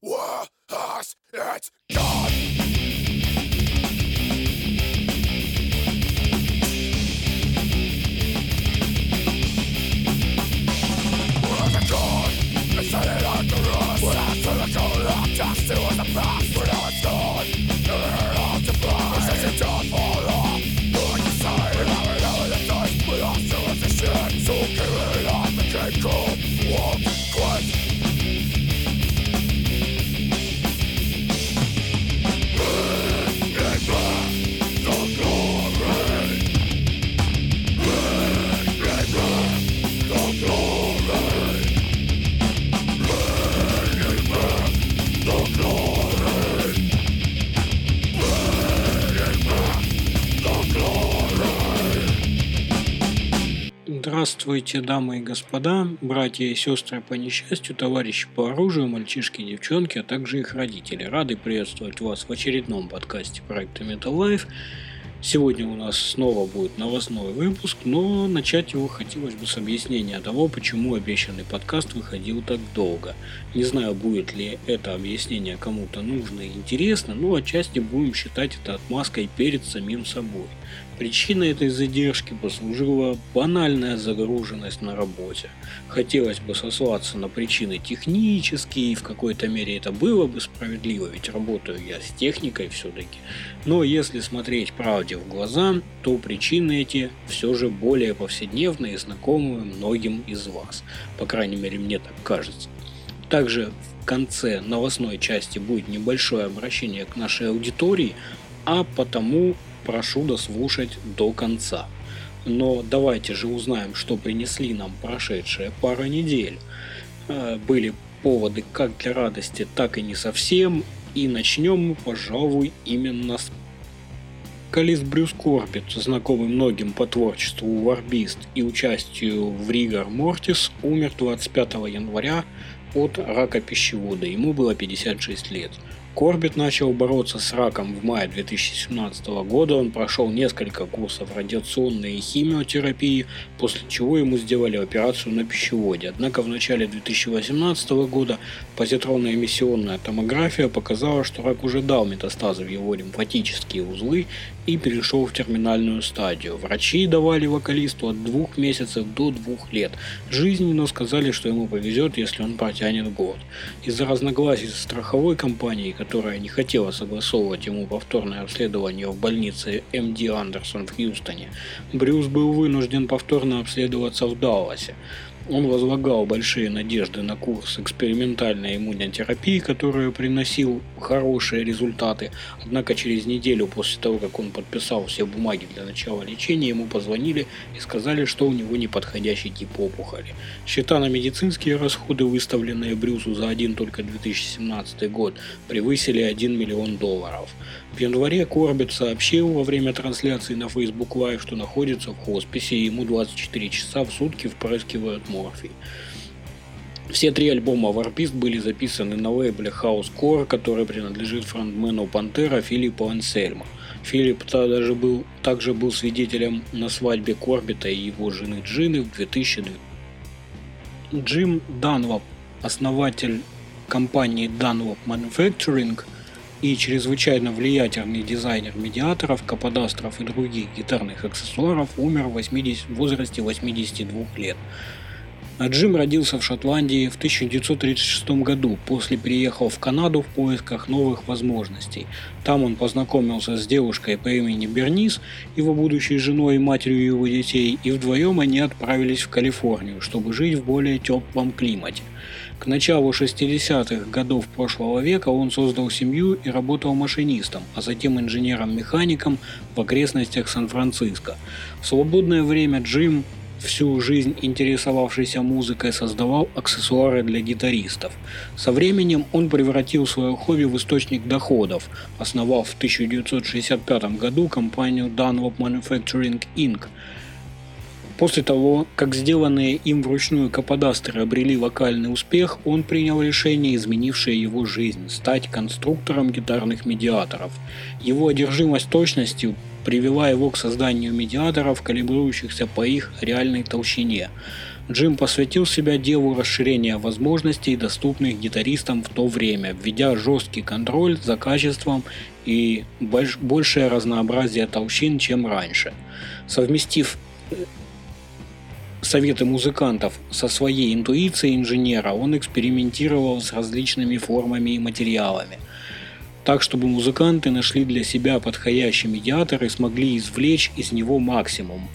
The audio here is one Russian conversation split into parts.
War Horse, it gone! Здравствуйте, дамы и господа, братья и сестры по несчастью, товарищи по оружию, мальчишки и девчонки, а также их родители. Рады приветствовать вас в очередном подкасте проекта Metal Life. Сегодня у нас снова будет новостной выпуск, но начать его хотелось бы с объяснения того, почему обещанный подкаст выходил так долго. Не знаю, будет ли это объяснение кому-то нужно и интересно, но отчасти будем считать это отмазкой перед самим собой. Причиной этой задержки послужила банальная загруженность на работе. Хотелось бы сослаться на причины технические, и в какой-то мере это было бы справедливо, ведь работаю я с техникой все-таки. Но если смотреть правде в глаза, то причины эти все же более повседневные и знакомые многим из вас. По крайней мере, мне так кажется. Также в конце новостной части будет небольшое обращение к нашей аудитории, а потому прошу дослушать до конца. Но давайте же узнаем, что принесли нам прошедшая пара недель. Э, Были поводы как для радости, так и не совсем. И начнем мы, пожалуй, именно с Вокалист Брюс Корбит, знакомый многим по творчеству Warbeast и участию в Rigor Mortis, умер 25 января от рака пищевода. Ему было 56 лет. Корбит начал бороться с раком в мае 2017 года. Он прошел несколько курсов радиационной и химиотерапии, после чего ему сделали операцию на пищеводе. Однако в начале 2018 года позитронная эмиссионная томография показала, что рак уже дал метастазы в его лимфатические узлы и перешел в терминальную стадию. Врачи давали вокалисту от двух месяцев до двух лет жизни, но сказали, что ему повезет, если он протянет год. Из-за разногласий со страховой компанией, которая не хотела согласовывать ему повторное обследование в больнице МД Андерсон в Хьюстоне, Брюс был вынужден повторно обследоваться в Далласе. Он возлагал большие надежды на курс экспериментальной иммунотерапии, который приносил хорошие результаты. Однако через неделю после того, как он подписал все бумаги для начала лечения, ему позвонили и сказали, что у него неподходящий тип опухоли. Счета на медицинские расходы, выставленные Брюсу за один только 2017 год, превысили 1 миллион долларов. В январе Корбет сообщил во время трансляции на Facebook Live, что находится в хосписе и ему 24 часа в сутки впрыскивают морфий. Все три альбома Warpist были записаны на лейбле House Core, который принадлежит фронтмену Пантера Филиппу Ансельмо. Филипп даже был, также был свидетелем на свадьбе Корбита и его жены Джины в 2000 Джим Данлоп, основатель компании Dunlop Manufacturing и чрезвычайно влиятельный дизайнер медиаторов, каподастров и других гитарных аксессуаров, умер в 80 в возрасте 82 лет. А Джим родился в Шотландии в 1936 году, после переехал в Канаду в поисках новых возможностей. Там он познакомился с девушкой по имени Бернис, его будущей женой и матерью его детей, и вдвоем они отправились в Калифорнию, чтобы жить в более теплом климате. К началу 60-х годов прошлого века он создал семью и работал машинистом, а затем инженером-механиком в окрестностях Сан-Франциско. В свободное время Джим всю жизнь интересовавшийся музыкой, создавал аксессуары для гитаристов. Со временем он превратил свое хобби в источник доходов, основав в 1965 году компанию Dunlop Manufacturing Inc. После того, как сделанные им вручную каподастры обрели вокальный успех, он принял решение, изменившее его жизнь – стать конструктором гитарных медиаторов. Его одержимость точностью привела его к созданию медиаторов, калибрующихся по их реальной толщине. Джим посвятил себя делу расширения возможностей, доступных гитаристам в то время, введя жесткий контроль за качеством и больш большее разнообразие толщин, чем раньше. Совместив э, советы музыкантов со своей интуицией инженера, он экспериментировал с различными формами и материалами, так чтобы музыканты нашли для себя подходящий медиатор и смогли извлечь из него максимум.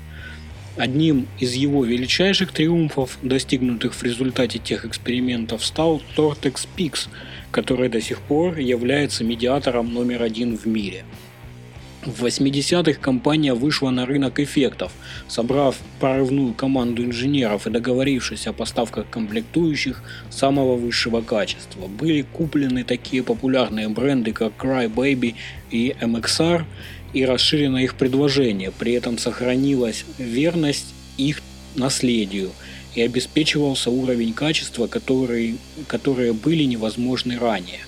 Одним из его величайших триумфов, достигнутых в результате тех экспериментов, стал Tortex Pix, который до сих пор является медиатором номер один в мире. В 80-х компания вышла на рынок эффектов, собрав прорывную команду инженеров и договорившись о поставках комплектующих самого высшего качества. Были куплены такие популярные бренды, как Crybaby и MXR, и расширено их предложение, при этом сохранилась верность их наследию и обеспечивался уровень качества, который, которые были невозможны ранее.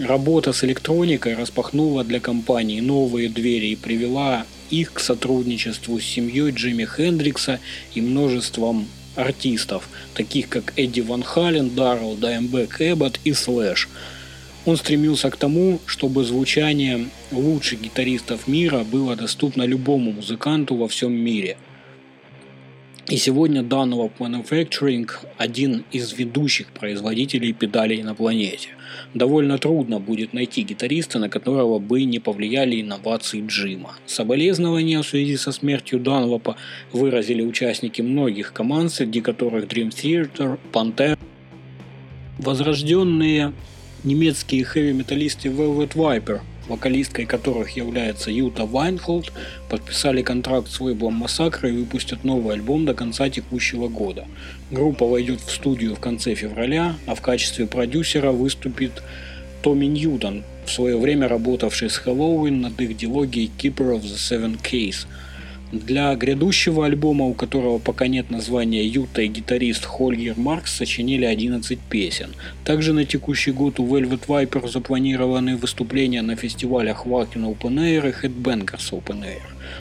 Работа с электроникой распахнула для компании новые двери и привела их к сотрудничеству с семьей Джимми Хендрикса и множеством артистов, таких как Эдди Ван Хален, Даррелл, Даймбек Эббот и Слэш – он стремился к тому, чтобы звучание лучших гитаристов мира было доступно любому музыканту во всем мире. И сегодня Dunlop Manufacturing – один из ведущих производителей педалей на планете. Довольно трудно будет найти гитариста, на которого бы не повлияли инновации Джима. Соболезнования в связи со смертью Данлопа выразили участники многих команд, среди которых Dream Theater, Pantera. Возрожденные немецкие хэви-металлисты Velvet Viper, вокалисткой которых является Юта Вайнхолд, подписали контракт с лейблом Массакра и выпустят новый альбом до конца текущего года. Группа войдет в студию в конце февраля, а в качестве продюсера выступит Томми Ньютон, в свое время работавший с Хэллоуин над их дилогией Keeper of the Seven Case – для грядущего альбома, у которого пока нет названия Юта и гитарист Хольгер Маркс сочинили 11 песен. Также на текущий год у Velvet Viper запланированы выступления на фестивалях Wacken Open Air и Headbangers Open Air.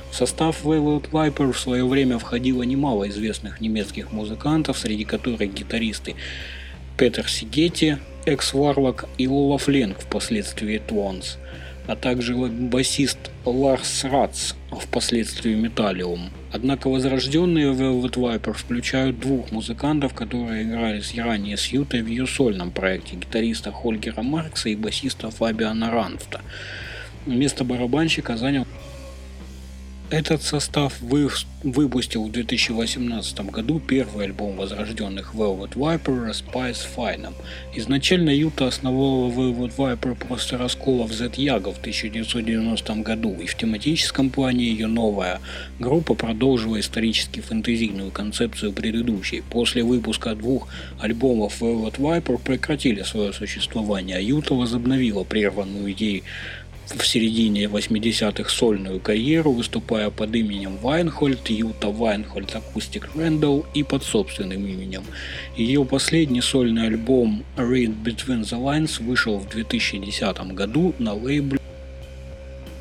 В состав Velvet Viper в свое время входило немало известных немецких музыкантов, среди которых гитаристы Петер Сигетти, Экс Варлок и Лола Фленк, впоследствии Твонс а также басист Ларс Ратс, впоследствии Металлиум. Однако возрожденные Velvet Viper включают двух музыкантов, которые играли ранее с Ютой в ее сольном проекте, гитариста Хольгера Маркса и басиста Фабиана Ранфта. Место барабанщика занял этот состав вы, выпустил в 2018 году первый альбом возрожденных Velvet Viper Spice Finem. Изначально Юта основала Velvet Viper после расколов Z Яга в 1990 году, и в тематическом плане ее новая группа продолжила исторически фэнтезийную концепцию предыдущей. После выпуска двух альбомов Velvet Viper прекратили свое существование, а Юта возобновила прерванную идею в середине 80-х сольную карьеру, выступая под именем Вайнхольд, Юта Вайнхольд Акустик Рэндалл и под собственным именем. Ее последний сольный альбом Read Between the Lines вышел в 2010 году на лейбле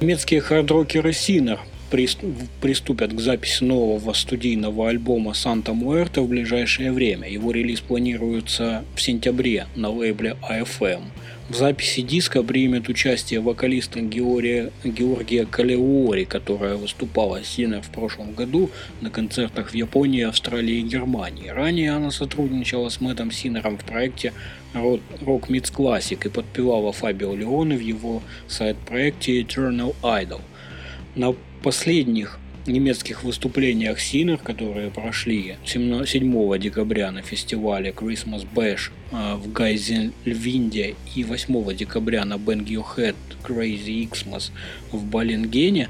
Немецкие хардрокеры Sinner приступят к записи нового студийного альбома Санта Муэрта в ближайшее время. Его релиз планируется в сентябре на лейбле AFM. В записи диска примет участие вокалиста Георгия, Георгия Калеуори, которая выступала с Синер в прошлом году на концертах в Японии, Австралии и Германии. Ранее она сотрудничала с Мэттом Синером в проекте Rock Meets Classic и подпевала Фабио Леоне в его сайт-проекте Eternal Idol. На последних немецких выступлениях Синер, которые прошли 7 декабря на фестивале Christmas Bash а, в Гайзенльвинде и 8 декабря на Bang Your Head Crazy Xmas в Баленгене,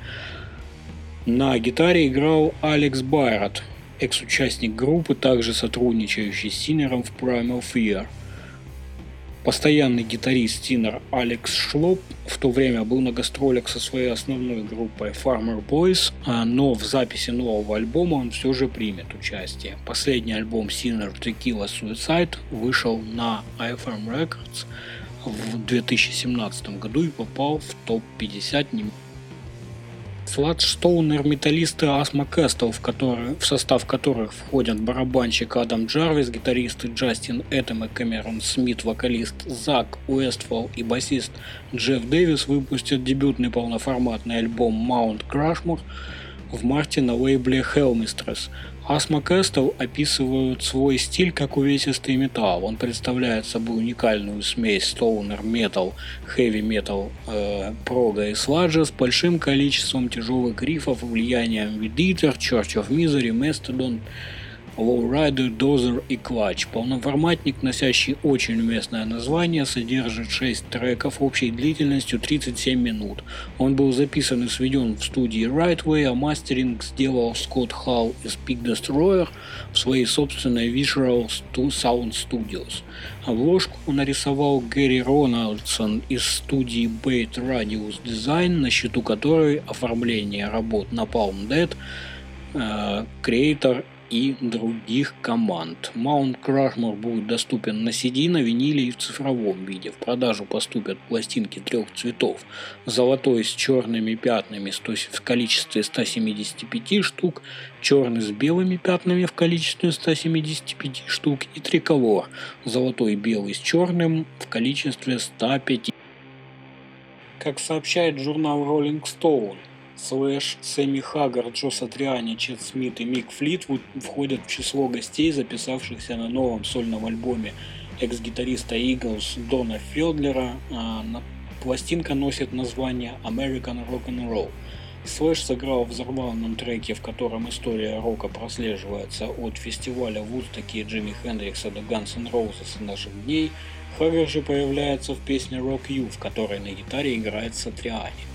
на гитаре играл Алекс Байрот, экс-участник группы, также сотрудничающий с Синером в Primal Fear – Постоянный гитарист Тинер Алекс Шлоп в то время был на гастролях со своей основной группой Farmer Boys, а, но в записи нового альбома он все же примет участие. Последний альбом Sinner Tequila Suicide вышел на IFM Records в 2017 году и попал в топ-50 Flood. Стоунер-металлисты Asthma Castle, в, в состав которых входят барабанщик Адам Джарвис, гитаристы Джастин Эттем и Кэмерон Смит, вокалист Зак Уэстфолл и басист Джефф Дэвис, выпустят дебютный полноформатный альбом Mount Crushmore в марте на лейбле Hellmistress – Asthma Castle описывают свой стиль как увесистый металл. Он представляет собой уникальную смесь стоунер метал, хэви метал, прога и сладжа с большим количеством тяжелых рифов, влиянием Eater, Church of Misery, Mastodon, Lowrider, Dozer и Clutch. Полноформатник, носящий очень уместное название, содержит 6 треков общей длительностью 37 минут. Он был записан и сведен в студии Rightway, а мастеринг сделал Скотт Халл из Peak Destroyer в своей собственной Visual Sound Studios. Обложку нарисовал Гэри Рональдсон из студии Bait Radius Design, на счету которой оформление работ на Palm Dead, э, Creator и других команд. Mount Crushmore будет доступен на CD, на виниле и в цифровом виде. В продажу поступят пластинки трех цветов. Золотой с черными пятнами в количестве 175 штук, черный с белыми пятнами в количестве 175 штук и триколор. Золотой и белый с черным в количестве 105. Как сообщает журнал Rolling Stone, Слэш, Сэмми Хаггар, Джо Сатриани, Чед Смит и Мик Флитвуд входят в число гостей, записавшихся на новом сольном альбоме экс-гитариста Eagles Дона Фелдера. А, пластинка носит название American Rock and Roll. Слэш сыграл в забавном треке, в котором история рока прослеживается от фестиваля Вудсток и Джими Хендрикса до Guns N' Roses наших дней. Хаггар же появляется в песне Rock You, в которой на гитаре играет Сатриани.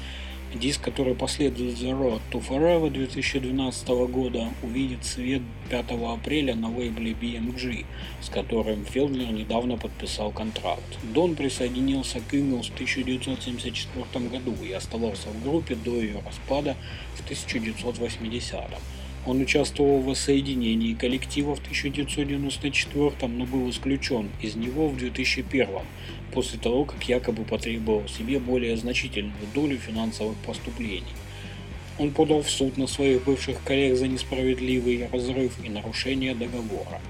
Диск, который последует The Road to Forever 2012 года, увидит свет 5 апреля на лейбле BMG, с которым Фелдлер недавно подписал контракт. Дон присоединился к Eagles в 1974 году и оставался в группе до ее распада в 1980 -м. Он участвовал в воссоединении коллектива в 1994, но был исключен из него в 2001 после того, как якобы потребовал себе более значительную долю финансовых поступлений. Он подал в суд на своих бывших коллег за несправедливый разрыв и нарушение договора.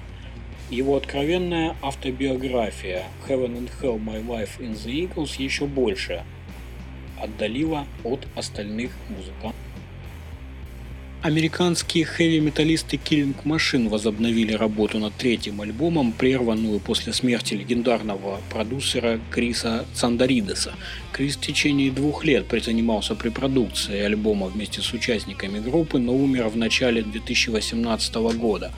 Его откровенная автобиография Heaven and Hell My Life in the Eagles еще больше отдалила от остальных музыкантов. Американские хэви-металлисты Killing Machine возобновили работу над третьим альбомом, прерванную после смерти легендарного продюсера Криса Цандаридеса. Крис в течение двух лет призанимался при продукции альбома вместе с участниками группы, но умер в начале 2018 года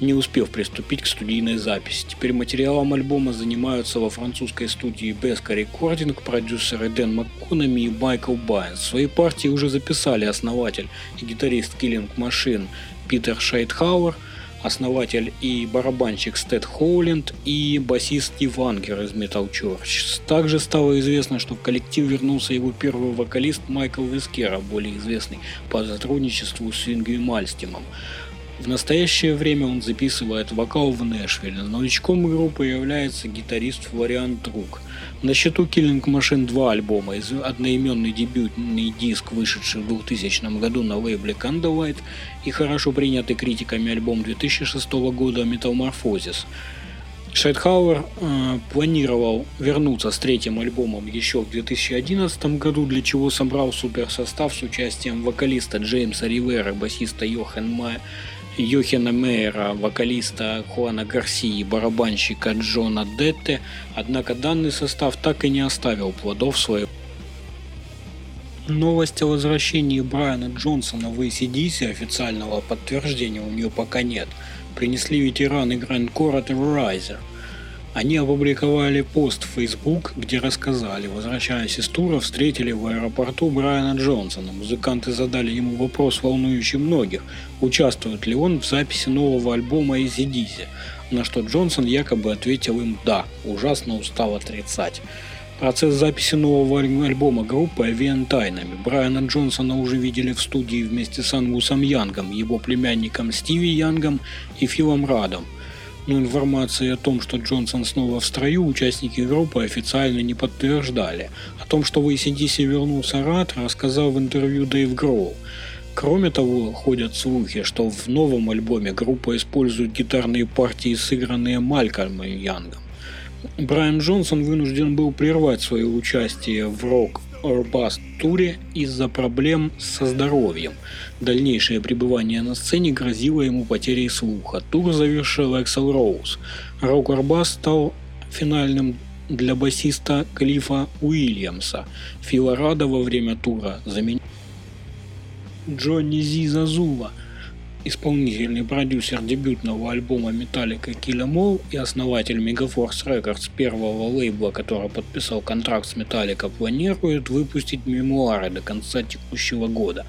не успев приступить к студийной записи. Теперь материалом альбома занимаются во французской студии Besca Recording продюсеры Дэн МакКонами и Майкл Байнс. Свои партии уже записали основатель и гитарист Killing Machine Питер Шайтхауэр, основатель и барабанщик Стэд Хоуленд и басист Стив Ангер из Metal Church. Также стало известно, что в коллектив вернулся его первый вокалист Майкл Вискера, более известный по сотрудничеству с Ингви Мальстимом. В настоящее время он записывает вокал в Нэшвилле. Новичком группы является гитарист Флориан Трук. На счету Killing Machine два альбома, из одноименный дебютный диск, вышедший в 2000 году на лейбле Candlelight и хорошо принятый критиками альбом 2006 года Metamorphosis. Шайтхауэр э, планировал вернуться с третьим альбомом еще в 2011 году, для чего собрал суперсостав с участием вокалиста Джеймса Ривера, басиста Йохан Майя, Йохена Мейера, вокалиста Хуана Гарсии, барабанщика Джона Детте, однако данный состав так и не оставил плодов своего. Новость о возвращении Брайана Джонсона в ACDC официального подтверждения у нее пока нет. Принесли ветераны Грандкора Terrorizer – они опубликовали пост в Facebook, где рассказали, возвращаясь из тура, встретили в аэропорту Брайана Джонсона. Музыканты задали ему вопрос, волнующий многих, участвует ли он в записи нового альбома из Эдизи, на что Джонсон якобы ответил им «да», ужасно устал отрицать. Процесс записи нового альбома группы овеян тайнами. Брайана Джонсона уже видели в студии вместе с Ангусом Янгом, его племянником Стиви Янгом и Филом Радом – но информации о том, что Джонсон снова в строю, участники группы официально не подтверждали. О том, что в ACDC вернулся Рад, рассказал в интервью Дэйв Гроул. Кроме того, ходят слухи, что в новом альбоме группа использует гитарные партии, сыгранные Малькольмом Янгом. Брайан Джонсон вынужден был прервать свое участие в рок Орбас туре из-за проблем со здоровьем. Дальнейшее пребывание на сцене грозило ему потерей слуха. Тур завершил Эксел Роуз. Рок Орбас стал финальным для басиста Клифа Уильямса. Фила Рада во время тура заменил Джонни Зи Зазула, исполнительный продюсер дебютного альбома Metallica Kill Em All и основатель Megaforce Records первого лейбла, который подписал контракт с Metallica, планирует выпустить мемуары до конца текущего года.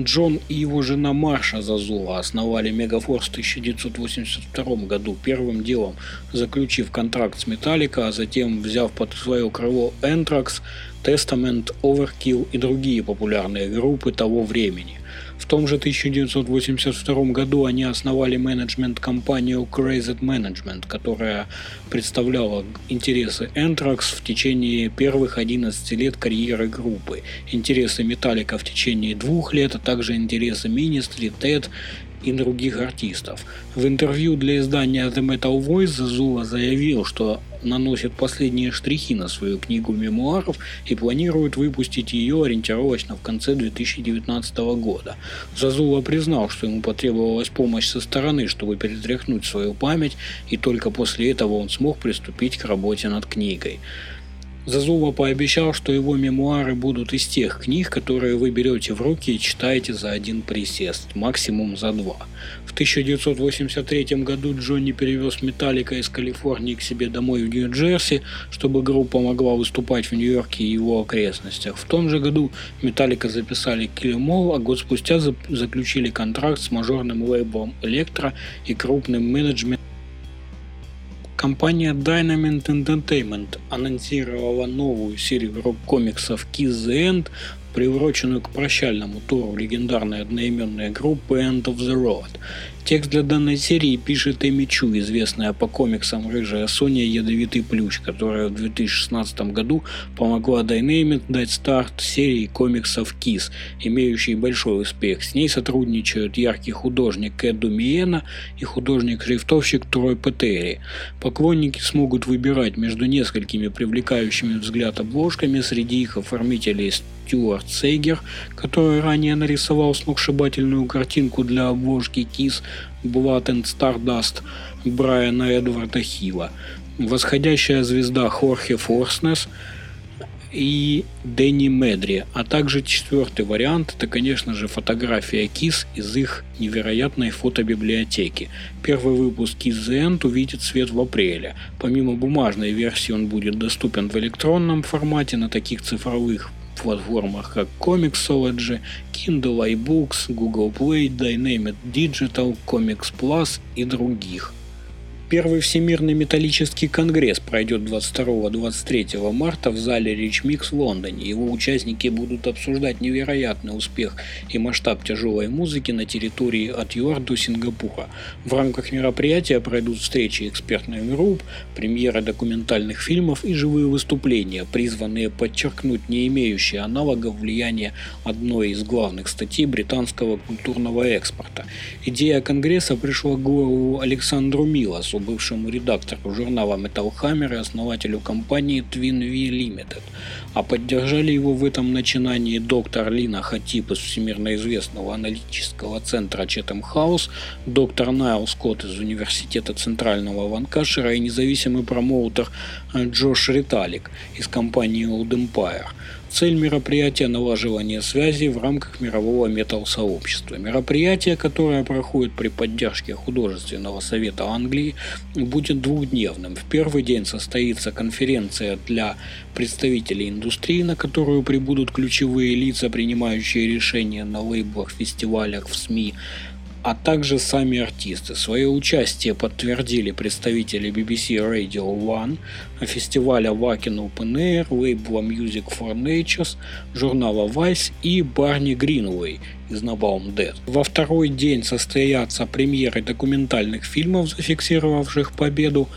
Джон и его жена Марша Зазула основали Мегафорс в 1982 году, первым делом заключив контракт с Metallica, а затем взяв под свое крыло Anthrax, Testament, Overkill и другие популярные группы того времени. В том же 1982 году они основали менеджмент-компанию Crazed Management, которая представляла интересы Anthrax в течение первых 11 лет карьеры группы, интересы Металлика в течение двух лет, а также интересы Ministry, TED и других артистов. В интервью для издания The Metal Voice Зазула заявил, что наносит последние штрихи на свою книгу мемуаров и планирует выпустить ее ориентировочно в конце 2019 года. Зазула признал, что ему потребовалась помощь со стороны, чтобы перетряхнуть свою память, и только после этого он смог приступить к работе над книгой. Зазула пообещал, что его мемуары будут из тех книг, которые вы берете в руки и читаете за один присест, максимум за два. В 1983 году Джонни перевез Металлика из Калифорнии к себе домой в Нью-Джерси, чтобы группа могла выступать в Нью-Йорке и его окрестностях. В том же году Металлика записали Kill а год спустя заключили контракт с мажорным лейблом Электро и крупным менеджментом Компания Dynamite Entertainment анонсировала новую серию рок-комиксов Kiss the End, приуроченную к прощальному туру легендарной одноименной группы End of the Road. Текст для данной серии пишет Эми Чу, известная по комиксам «Рыжая Соня» «Ядовитый плющ», которая в 2016 году помогла Dynamite дать старт серии комиксов «Кис», имеющей большой успех. С ней сотрудничают яркий художник Эду Миена и художник-шрифтовщик Трой Петери. Поклонники смогут выбирать между несколькими привлекающими взгляд обложками, среди их оформителей Стюарт Сейгер, который ранее нарисовал сногсшибательную картинку для обложки Кис Blood and Stardust Брайана Эдварда Хилла, восходящая звезда Хорхе Форснес и Дэнни Медри, а также четвертый вариант – это, конечно же, фотография Кис из их невероятной фотобиблиотеки. Первый выпуск Kiss The End увидит свет в апреле. Помимо бумажной версии он будет доступен в электронном формате на таких цифровых платформах, как Comixology, Kindle iBooks, Google Play, Dynamic Digital, Comics Plus и других. Первый Всемирный металлический конгресс пройдет 22-23 марта в зале Rich в Лондоне. Его участники будут обсуждать невероятный успех и масштаб тяжелой музыки на территории от ЮАР до Сингапура. В рамках мероприятия пройдут встречи экспертных групп, премьеры документальных фильмов и живые выступления, призванные подчеркнуть не имеющие аналогов влияние одной из главных статей британского культурного экспорта. Идея конгресса пришла к голову Александру Милосу, Джонсу, бывшему редактору журнала Metal Hammer и основателю компании Twin V Limited, а поддержали его в этом начинании доктор Лина Хатип из всемирно известного аналитического центра Chatham House, доктор Найл Скотт из Университета Центрального Ванкашера и независимый промоутер Джош Риталик из компании Old Empire – Цель мероприятия – налаживание связей в рамках мирового метал-сообщества. Мероприятие, которое проходит при поддержке художественного совета Англии, будет двухдневным. В первый день состоится конференция для представителей индустрии, на которую прибудут ключевые лица, принимающие решения на лейблах, фестивалях, в СМИ, а также сами артисты. Свое участие подтвердили представители BBC Radio One, фестиваля Wacken Open Air, лейбла Music for Natures, журнала Vice и Барни Гринвей из Nabaum Dead. Во второй день состоятся премьеры документальных фильмов, зафиксировавших победу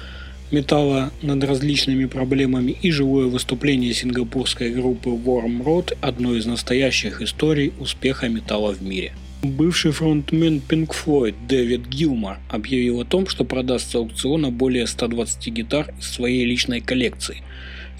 металла над различными проблемами и живое выступление сингапурской группы Warm Road – одной из настоящих историй успеха металла в мире. Бывший фронтмен Pink Floyd Дэвид Гилмор объявил о том, что продаст с аукциона более 120 гитар из своей личной коллекции.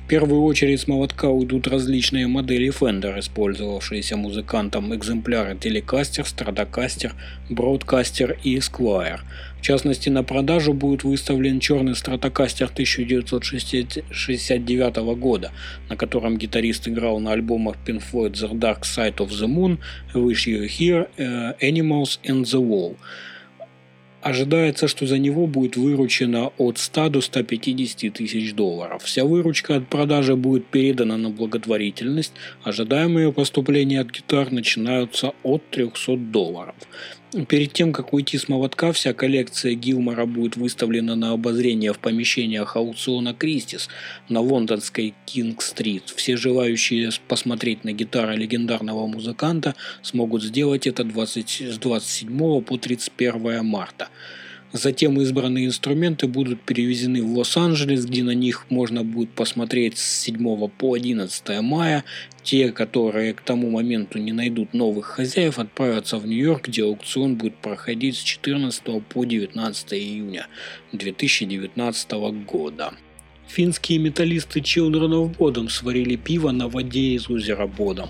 В первую очередь с молотка уйдут различные модели Fender, использовавшиеся музыкантом экземпляры Telecaster, Stratocaster, Broadcaster и Esquire. Частности, на продажу будет выставлен черный Stratocaster 1969 года, на котором гитарист играл на альбомах Pink Floyd The Dark Side of the Moon, Wish You Here, Animals and the Wall. Ожидается, что за него будет выручено от 100 до 150 тысяч долларов. Вся выручка от продажи будет передана на благотворительность. Ожидаемые поступления от гитар начинаются от 300 долларов. Перед тем, как уйти с молотка, вся коллекция Гилмора будет выставлена на обозрение в помещениях аукциона Кристис на лондонской Кинг-стрит. Все желающие посмотреть на гитары легендарного музыканта смогут сделать это 20, с 27 по 31 марта. Затем избранные инструменты будут перевезены в Лос-Анджелес, где на них можно будет посмотреть с 7 по 11 мая. Те, которые к тому моменту не найдут новых хозяев, отправятся в Нью-Йорк, где аукцион будет проходить с 14 по 19 июня 2019 года. Финские металлисты Children of Bodom сварили пиво на воде из озера Бодом.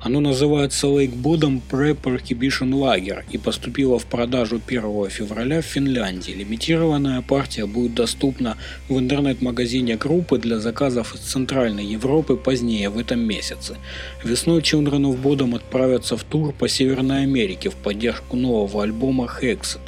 Оно называется Lake Bodom Prep Prohibition Lager и поступило в продажу 1 февраля в Финляндии. Лимитированная партия будет доступна в интернет-магазине группы для заказов из Центральной Европы позднее в этом месяце. Весной Children of Bodom отправятся в тур по Северной Америке в поддержку нового альбома Hexed.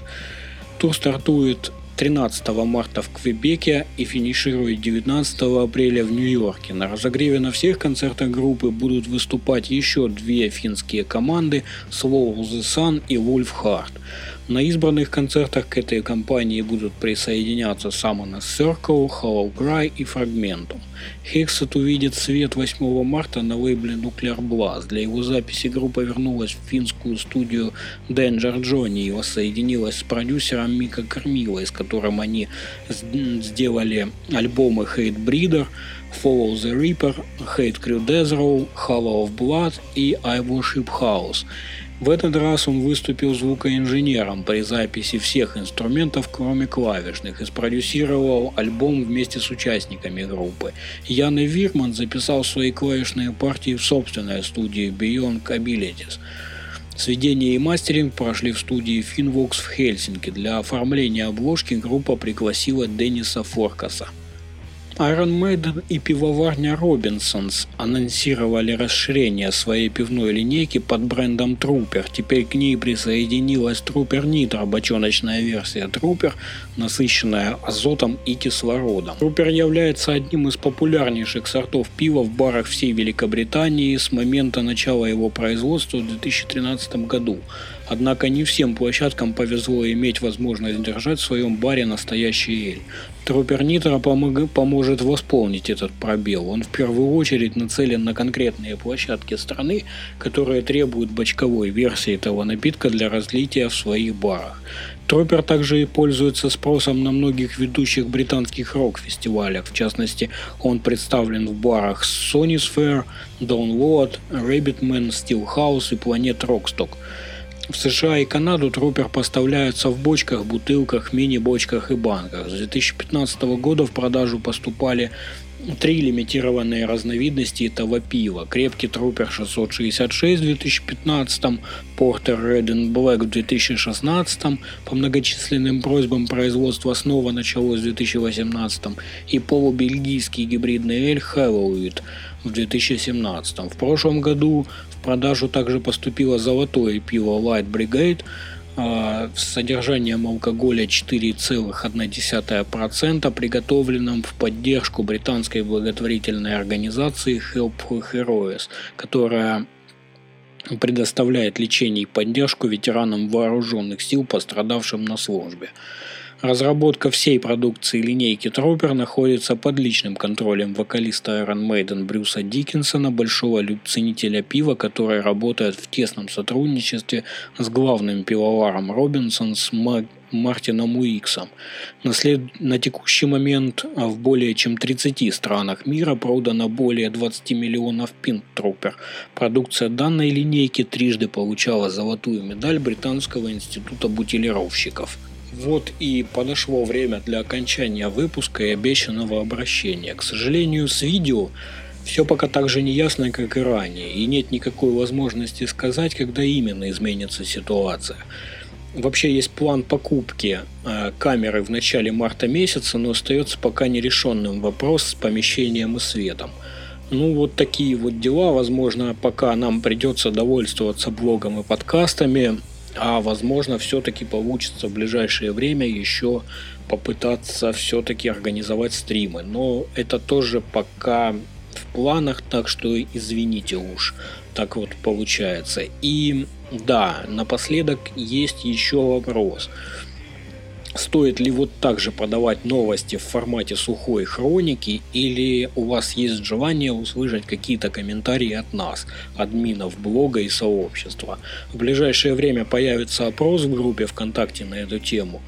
Тур стартует 13 марта в Квебеке и финиширует 19 апреля в Нью-Йорке. На разогреве на всех концертах группы будут выступать еще две финские команды Slow the Sun и Wolf Heart. На избранных концертах к этой компании будут присоединяться Summoner's Circle, Hollow Cry и Fragmentum. Hexet увидит свет 8 марта на лейбле Nuclear Blast. Для его записи группа вернулась в финскую студию Danger Johnny и воссоединилась с продюсером Мика Кармила, с которым они сделали альбомы Hate Breeder, Follow the Reaper, Hate Crew Death Row, Hollow of Blood и I Worship House. В этот раз он выступил звукоинженером при записи всех инструментов, кроме клавишных, и спродюсировал альбом вместе с участниками группы. Ян Вирман записал свои клавишные партии в собственной студии Beyond Abilities. Сведение и мастеринг прошли в студии Finvox в Хельсинки. Для оформления обложки группа пригласила Денниса Форкаса. Iron Maiden и пивоварня Робинсонс анонсировали расширение своей пивной линейки под брендом Trooper. Теперь к ней присоединилась Trooper Nitro, бочоночная версия Trooper, насыщенная азотом и кислородом. Trooper является одним из популярнейших сортов пива в барах всей Великобритании с момента начала его производства в 2013 году. Однако не всем площадкам повезло иметь возможность держать в своем баре настоящий эль. Трупер Нитро помог, поможет восполнить этот пробел. Он в первую очередь нацелен на конкретные площадки страны, которые требуют бочковой версии этого напитка для разлития в своих барах. Трупер также и пользуется спросом на многих ведущих британских рок-фестивалях. В частности, он представлен в барах Sony's Fair, Download, Rabbitman, Steelhouse и Planet Rockstock. В США и Канаду трупер поставляются в бочках, бутылках, мини-бочках и банках. С 2015 года в продажу поступали три лимитированные разновидности этого пива. Крепкий Трупер 666 в 2015, Porter Red Black в 2016, по многочисленным просьбам производства снова началось в 2018, и полубельгийский гибридный эль Halloween в 2017. В прошлом году в продажу также поступило золотое пиво Light Brigade содержанием алкоголя 4,1%, приготовленным в поддержку британской благотворительной организации Help Heroes, которая предоставляет лечение и поддержку ветеранам вооруженных сил, пострадавшим на службе. Разработка всей продукции линейки Трупер находится под личным контролем вокалиста Iron Maiden Брюса Диккенсона, большого ценителя пива, который работает в тесном сотрудничестве с главным пивоваром Робинсон с Мартином Уиксом. На, след... на текущий момент в более чем 30 странах мира продано более 20 миллионов пинт Трупер. Продукция данной линейки трижды получала золотую медаль Британского института бутилировщиков. Вот и подошло время для окончания выпуска и обещанного обращения. К сожалению, с видео все пока так же неясно, как и ранее, и нет никакой возможности сказать, когда именно изменится ситуация. Вообще есть план покупки э, камеры в начале марта месяца, но остается пока нерешенным вопрос с помещением и светом. Ну, вот такие вот дела. Возможно, пока нам придется довольствоваться блогом и подкастами, а возможно, все-таки получится в ближайшее время еще попытаться все-таки организовать стримы. Но это тоже пока в планах, так что извините уж, так вот получается. И да, напоследок есть еще вопрос. Стоит ли вот так же подавать новости в формате сухой хроники или у вас есть желание услышать какие-то комментарии от нас, админов блога и сообщества? В ближайшее время появится опрос в группе ВКонтакте на эту тему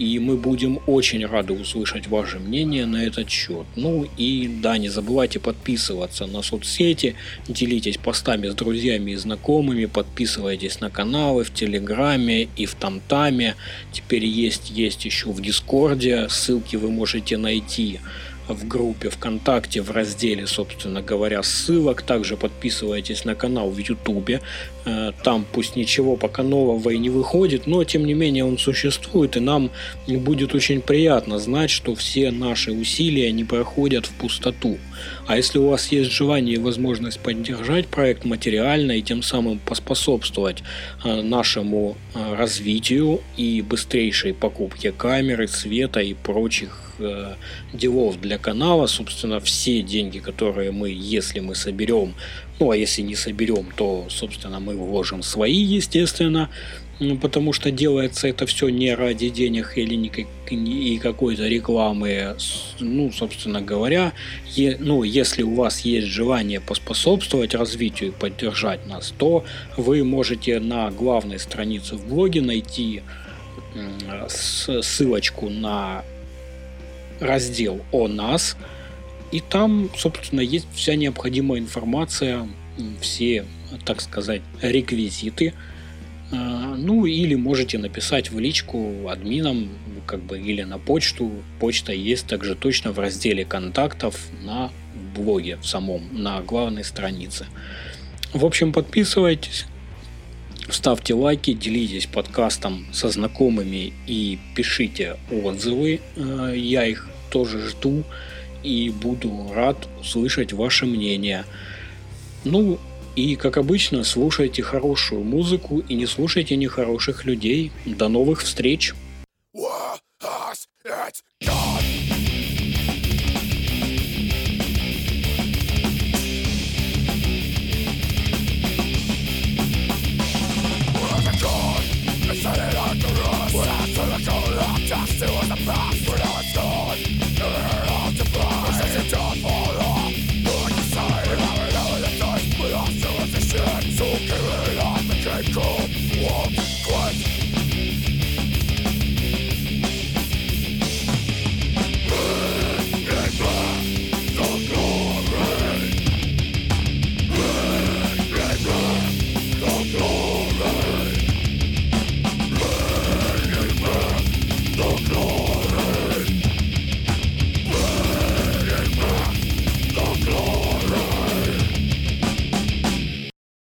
и мы будем очень рады услышать ваше мнение на этот счет. Ну и да, не забывайте подписываться на соцсети, делитесь постами с друзьями и знакомыми, подписывайтесь на каналы в Телеграме и в Тамтаме. Теперь есть, есть еще в Дискорде, ссылки вы можете найти в группе ВКонтакте в разделе, собственно говоря, ссылок. Также подписывайтесь на канал в Ютубе. Э, там пусть ничего пока нового и не выходит, но тем не менее он существует, и нам будет очень приятно знать, что все наши усилия не проходят в пустоту. А если у вас есть желание и возможность поддержать проект материально и тем самым поспособствовать э, нашему э, развитию и быстрейшей покупке камеры, света и прочих делов для канала, собственно, все деньги, которые мы, если мы соберем, ну а если не соберем, то, собственно, мы вложим свои, естественно, потому что делается это все не ради денег или никак, и какой-то рекламы. Ну, собственно говоря, е, ну, если у вас есть желание поспособствовать развитию и поддержать нас, то вы можете на главной странице в блоге найти ссылочку на раздел о нас, и там, собственно, есть вся необходимая информация, все, так сказать, реквизиты. А, ну, или можете написать в личку админам, как бы, или на почту. Почта есть также точно в разделе контактов на блоге в самом, на главной странице. В общем, подписывайтесь, ставьте лайки, делитесь подкастом со знакомыми и пишите отзывы. А, я их тоже жду и буду рад услышать ваше мнение. Ну, и, как обычно, слушайте хорошую музыку и не слушайте нехороших людей. До новых встреч!